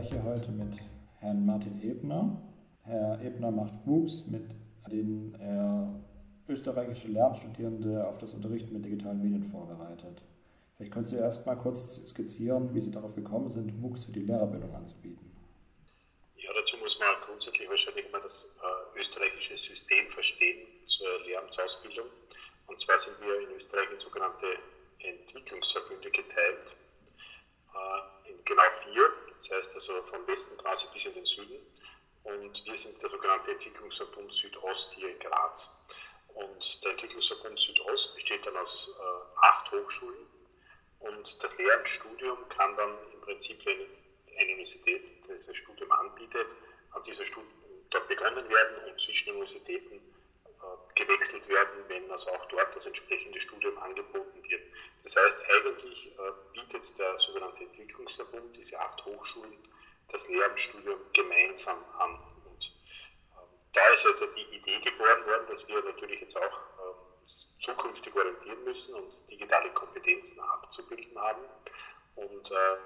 spreche heute mit Herrn Martin Ebner. Herr Ebner macht MOOCs, mit denen er österreichische Lernstudierende auf das Unterrichten mit digitalen Medien vorbereitet. Vielleicht können Sie erst mal kurz skizzieren, wie Sie darauf gekommen sind, MOOCs für die Lehrerbildung anzubieten. Ja, dazu muss man grundsätzlich wahrscheinlich mal das äh, österreichische System verstehen zur Lehramtsausbildung. Und zwar sind wir in Österreich in sogenannte Entwicklungsverbünde geteilt. Äh, in genau das heißt also vom Westen quasi bis in den Süden. Und wir sind der sogenannte Entwicklungsverbund Südost hier in Graz. Und der Entwicklungsverbund Südost besteht dann aus äh, acht Hochschulen und das Lehramtsstudium kann dann im Prinzip, wenn eine Universität dieses Studium anbietet, an dieser Studium dort begonnen werden und zwischen Universitäten gewechselt werden, wenn also auch dort das entsprechende Studium angeboten wird. Das heißt, eigentlich äh, bietet der sogenannte Entwicklungsverbund, diese acht Hochschulen, das Lehramtsstudium gemeinsam an. Und äh, da ist ja die Idee geboren worden, dass wir natürlich jetzt auch äh, zukünftig orientieren müssen und digitale Kompetenzen abzubilden haben. Und äh,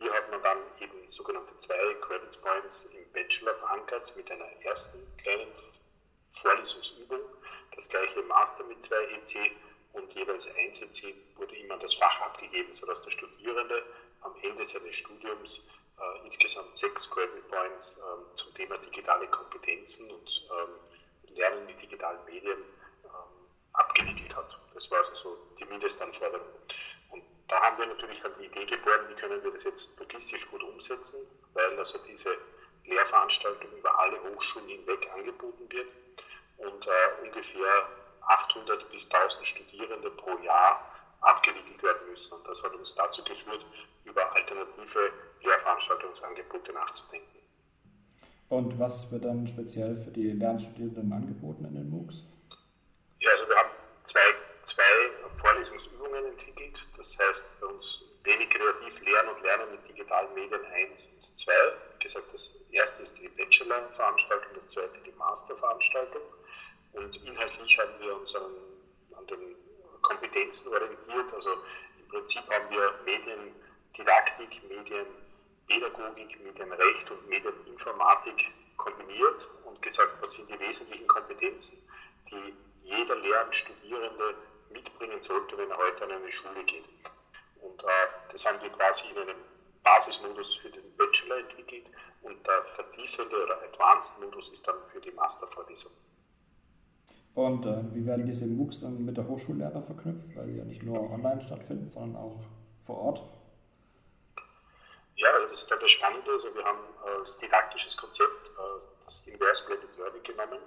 hier hat man dann eben sogenannte zwei Credit Points im Bachelor verankert mit einer ersten kleinen Vorlesungsübung, das gleiche Master mit zwei EC und jeweils ein EC wurde immer das Fach abgegeben, sodass der Studierende am Ende seines Studiums äh, insgesamt sechs Credit Points äh, zum Thema digitale Kompetenzen und ähm, Lernen mit digitalen Medien abgewickelt hat. Das war also so die Mindestanforderung. Und da haben wir natürlich dann die Idee geboren, wie können wir das jetzt logistisch gut umsetzen, weil also diese Lehrveranstaltung über alle Hochschulen hinweg angeboten wird und äh, ungefähr 800 bis 1000 Studierende pro Jahr abgewickelt werden müssen. Und das hat uns dazu geführt, über alternative Lehrveranstaltungsangebote nachzudenken. Und was wird dann speziell für die Lernstudierenden angeboten in den MOOCs? Ja, also wir haben zwei, zwei Vorlesungsübungen entwickelt. Das heißt bei uns wenig kreativ lernen und lernen mit digitalen Medien 1 und 2. Wie gesagt, das erste ist die Bachelor-Veranstaltung, das zweite die Master-Veranstaltung. Und inhaltlich haben wir uns an, an den Kompetenzen orientiert. Also im Prinzip haben wir Mediendidaktik, Medienpädagogik, Medienrecht und Medieninformatik kombiniert und gesagt, was sind die wesentlichen Kompetenzen, die jeder Lehrende, Studierende mitbringen sollte, wenn er heute an eine Schule geht. Und äh, das haben wir quasi in einem Basismodus für den Bachelor entwickelt und der vertiefende oder Advanced-Modus ist dann für die Mastervorlesung. Und äh, wie werden diese MOOCs dann mit der Hochschullehrer verknüpft, weil sie ja nicht nur online stattfinden, sondern auch vor Ort? Ja, das ist dann das Spannende. Also wir haben als didaktisches Konzept äh, das Inverse Blended Learning genommen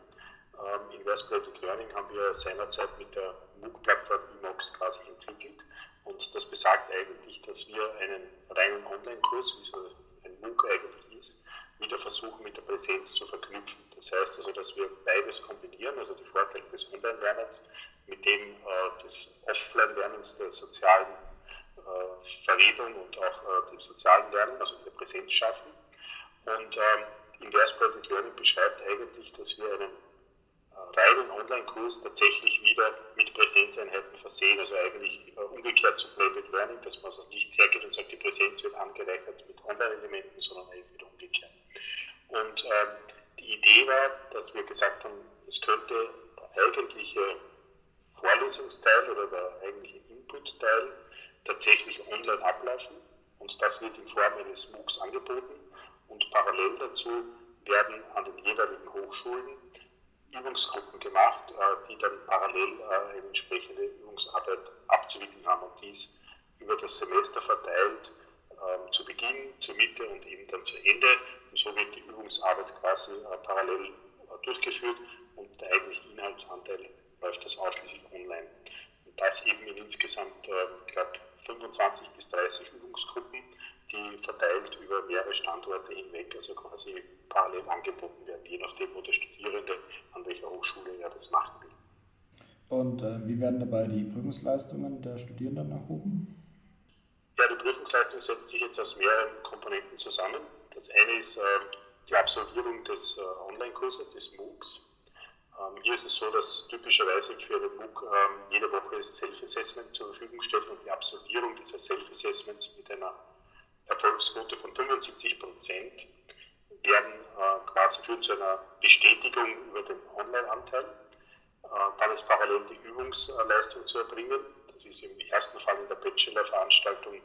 ähm, Inverse Blended Learning haben wir seinerzeit mit der MOOC-Plattform Imox quasi entwickelt. Und das besagt eigentlich, dass wir einen reinen Online-Kurs, wie so ein MOOC eigentlich ist, wieder versuchen mit der Präsenz zu verknüpfen. Das heißt also, dass wir beides kombinieren, also die Vorteile des Online-Lernens mit dem äh, des Offline-Lernens der sozialen äh, Verrebung und auch äh, dem sozialen Lernen, also der Präsenz schaffen. Und ähm, Inverse Blended Learning beschreibt eigentlich, dass wir einen reinen Online-Kurs tatsächlich wieder mit Präsenzeinheiten versehen. Also eigentlich umgekehrt zu Blended Learning, dass man also nicht hergeht und sagt, die Präsenz wird angereichert mit Online-Elementen, sondern eigentlich wieder umgekehrt. Und ähm, die Idee war, dass wir gesagt haben, es könnte der eigentliche Vorlesungsteil oder der eigentliche Input-Teil tatsächlich online ablaufen. Und das wird in Form eines MOOCs angeboten. Und parallel dazu werden an den jeweiligen Hochschulen Übungsgruppen gemacht, äh, die dann parallel äh, eine entsprechende Übungsarbeit abzuwickeln haben und dies über das Semester verteilt, ähm, zu Beginn, zur Mitte und eben dann zu Ende. Und so wird die Übungsarbeit quasi äh, parallel durchgeführt und der eigentliche Inhaltsanteil läuft das ausschließlich online. Und das eben in insgesamt, ich glaube, 25 bis 30 Übungsgruppen, die verteilt über mehrere Standorte hinweg, also quasi parallel angeboten werden, je nachdem, wo der Studierende an welcher Hochschule er das machen will. Und äh, wie werden dabei die Prüfungsleistungen der Studierenden erhoben? Ja, die Prüfungsleistung setzt sich jetzt aus mehreren Komponenten zusammen. Das eine ist äh, die Absolvierung des äh, Online-Kurses, des MOOCs. Ähm, hier ist es so, dass typischerweise für den MOOC ähm, jede Woche Self-Assessment zur Verfügung steht und die Absolvierung dieser Self-Assessments mit einer Erfolgsquote von 75 Prozent werden äh, quasi führt zu einer Bestätigung über den Online-Anteil. Äh, dann ist parallel die Übungsleistung zu erbringen. Das ist im ersten Fall in der Bachelor-Veranstaltung äh,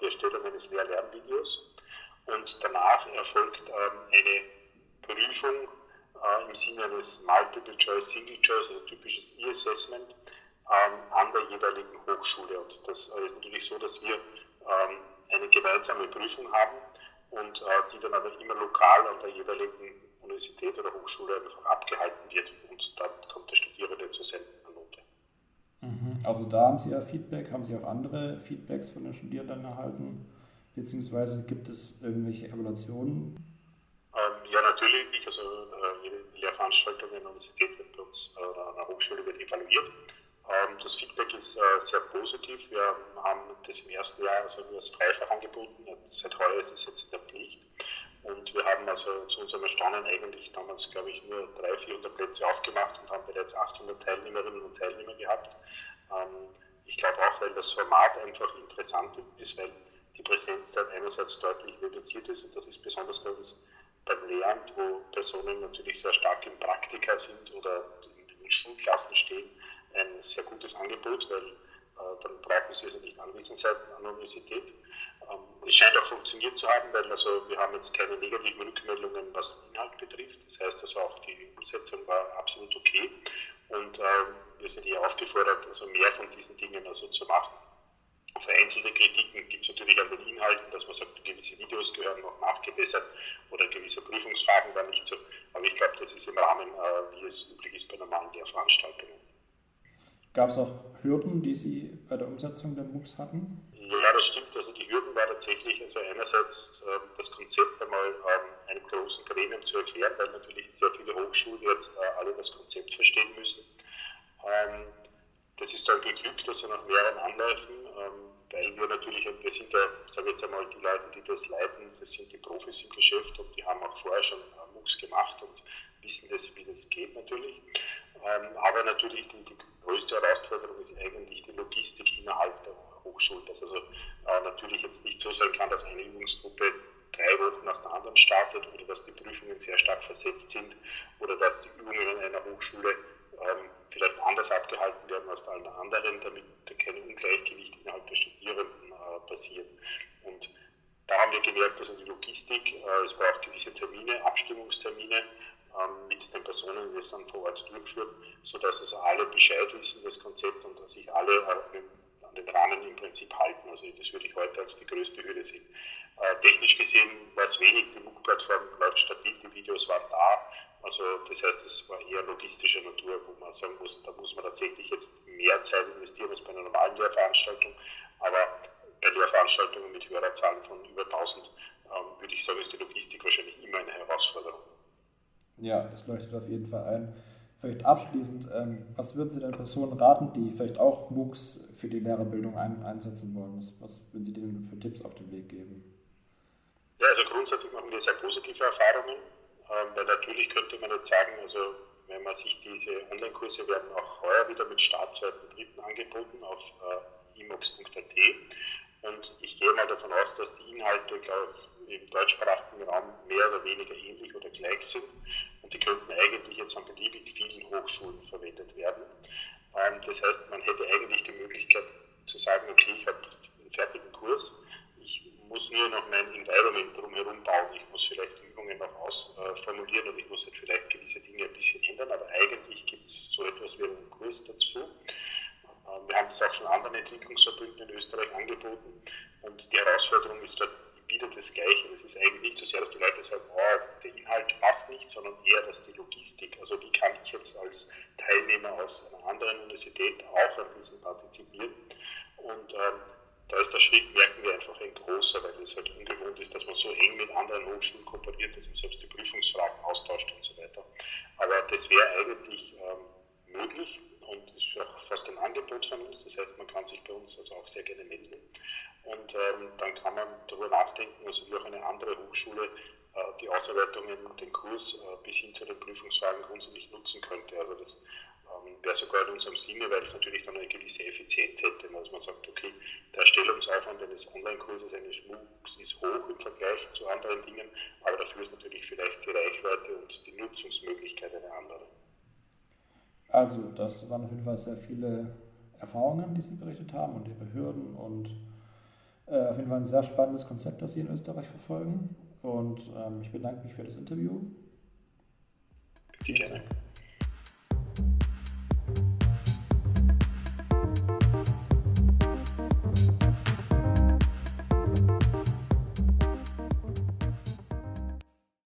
die Erstellung eines Lehr-Lernvideos. Und danach erfolgt ähm, eine Prüfung äh, im Sinne eines Multiple Choice, Single Choice, also typisches E-Assessment ähm, an der jeweiligen Hochschule. Und das ist natürlich so, dass wir ähm, eine gemeinsame Prüfung haben und äh, die dann aber immer lokal an der jeweiligen Universität oder Hochschule einfach abgehalten wird und dann kommt der Studierende zur selben Note. Mhm. Also da haben Sie ja Feedback, haben Sie auch andere Feedbacks von den Studierenden erhalten, beziehungsweise gibt es irgendwelche Evaluationen? Ähm, ja, natürlich. Also äh, jede Lehrveranstaltung an der Universität wird bei uns äh, oder an der Hochschule wird evaluiert. Ähm, das Feedback ist äh, sehr positiv. Wir haben das im ersten Jahr also nur als Dreifach angeboten. Seit heuer ist es jetzt in der Pflicht. Und wir haben also zu unserem Erstaunen eigentlich damals, glaube ich, nur 300, 400 Plätze aufgemacht und haben bereits 800 Teilnehmerinnen und Teilnehmer gehabt. Ähm, ich glaube auch, weil das Format einfach interessant ist, weil die Präsenzzeit einerseits deutlich reduziert ist und das ist besonders bei uns beim Lernen, wo Personen natürlich sehr stark im Praktika sind oder in den Schulklassen stehen, ein sehr gutes Angebot, weil äh, dann brauchen Sie also nicht anwesend sein an der Universität. Ähm, es scheint auch funktioniert zu haben, weil also wir haben jetzt keine negativen Rückmeldungen, was den Inhalt betrifft. Das heißt also auch die Umsetzung war absolut okay. Und äh, wir sind hier aufgefordert, also mehr von diesen Dingen also zu machen. Vereinzelte Kritiken gibt es natürlich an den Inhalten, dass man sagt, gewisse Videos gehören noch nachgebessert oder gewisse Prüfungsfragen waren nicht so. Aber ich glaube, das ist im Rahmen, äh, wie es üblich ist bei normalen Lehrveranstaltungen. Gab es auch Hürden, die Sie bei der Umsetzung der MOOCs hatten? Ja, das stimmt. Also die Hürden war tatsächlich, also einerseits äh, das Konzept einmal ähm, einem großen Gremium zu erklären, weil natürlich sehr viele Hochschulen jetzt äh, alle das Konzept verstehen müssen. Ähm, das ist dann geglückt, also nach mehreren Anläufen, ähm, weil wir natürlich, sind ja, sage ich jetzt einmal, die Leute, die das leiten, das sind die Profis im Geschäft und die haben auch vorher schon äh, MOOCs gemacht und wissen das, wie das geht natürlich. Ähm, aber natürlich die, die größte Herausforderung ist eigentlich die Logistik innerhalb der Hochschule. Dass also äh, natürlich jetzt nicht so sein kann, dass eine Übungsgruppe drei Wochen nach der anderen startet oder dass die Prüfungen sehr stark versetzt sind oder dass die Übungen in einer Hochschule ähm, vielleicht anders abgehalten werden als der anderen, damit kein Ungleichgewicht innerhalb der Studierenden passiert. Und da haben wir gemerkt, also die Logistik, äh, es braucht gewisse Termine, Abstimmungstermine ähm, mit den Personen, die es dann vor Ort durchführen, sodass also alle Bescheid wissen, das Konzept und dass sich alle äh, an den Rahmen im Prinzip halten. Also das würde ich heute als die größte Hürde sehen. Äh, technisch gesehen war es wenig, die MOOC-Plattform läuft stabil, die Videos waren da. Also das heißt, es war eher logistischer Natur, wo man sagen muss, da muss man tatsächlich jetzt mehr Zeit investieren als bei einer normalen Lehrveranstaltung. Aber bei Lehrveranstaltungen mit Hörerzahlen von über 1000 ähm, würde ich sagen, ist die Logistik wahrscheinlich immer eine Herausforderung. Ja, das leuchtet auf jeden Fall ein. Vielleicht abschließend, ähm, was würden Sie den Personen raten, die vielleicht auch MOOCs für die Lehrerbildung ein, einsetzen wollen? Was, würden Sie denen für Tipps auf den Weg geben? Ja, also grundsätzlich machen wir sehr positive Erfahrungen, ähm, weil natürlich könnte man jetzt sagen, also wenn man sich diese Online-Kurse werden auch heuer wieder mit Start 2.3. angeboten auf äh, imox.at und ich gehe mal davon aus, dass die Inhalte, glaube ich, im deutschsprachigen Raum mehr oder weniger ähnlich oder gleich sind. Und die könnten eigentlich jetzt an beliebig vielen Hochschulen verwendet werden. Ähm, das heißt, man hätte eigentlich die Möglichkeit zu sagen, okay, ich habe einen fertigen Kurs, ich muss nur noch mein Environment drumherum bauen, ich muss vielleicht Übungen noch ausformulieren und ich muss halt vielleicht gewisse Dinge ein bisschen ändern, aber eigentlich gibt es so etwas wie einen Kurs dazu. Ähm, wir haben das auch schon anderen Entwicklungsverbünden in Österreich angeboten und die Herausforderung ist dort wieder das Gleiche. Es ist eigentlich nicht so sehr, dass die Leute sagen, oh, der Inhalt passt nicht, sondern eher, dass die Logistik, also wie kann ich jetzt als Teilnehmer aus einer anderen Universität auch an diesen partizipieren. Und ähm, da ist der Schritt, merken wir einfach ein großer, weil es halt ungewohnt ist, dass man so eng mit anderen Hochschulen kooperiert, dass man selbst die Prüfungsfragen austauscht und so weiter. Aber das wäre eigentlich ähm, möglich und ist auch fast ein Angebot von uns. Das heißt, man kann sich bei uns also auch sehr gerne melden. Und ähm, dann kann man darüber nachdenken, also wie auch eine andere Hochschule äh, die Ausarbeitungen, den Kurs äh, bis hin zu den Prüfungsfragen grundsätzlich nutzen könnte. Also das ähm, wäre sogar in unserem Sinne, weil es natürlich dann eine gewisse Effizienz hätte, dass man sagt, okay, der Erstellungsaufwand eines Online-Kurses, eines MOOCs ist hoch im Vergleich zu anderen Dingen, aber dafür ist natürlich vielleicht die Reichweite und die Nutzungsmöglichkeit eine andere. Also, das waren auf jeden Fall sehr viele Erfahrungen, die Sie berichtet haben und Ihre Hürden und äh, auf jeden Fall ein sehr spannendes Konzept, das Sie in Österreich verfolgen. Und ähm, ich bedanke mich für das Interview. Gerne.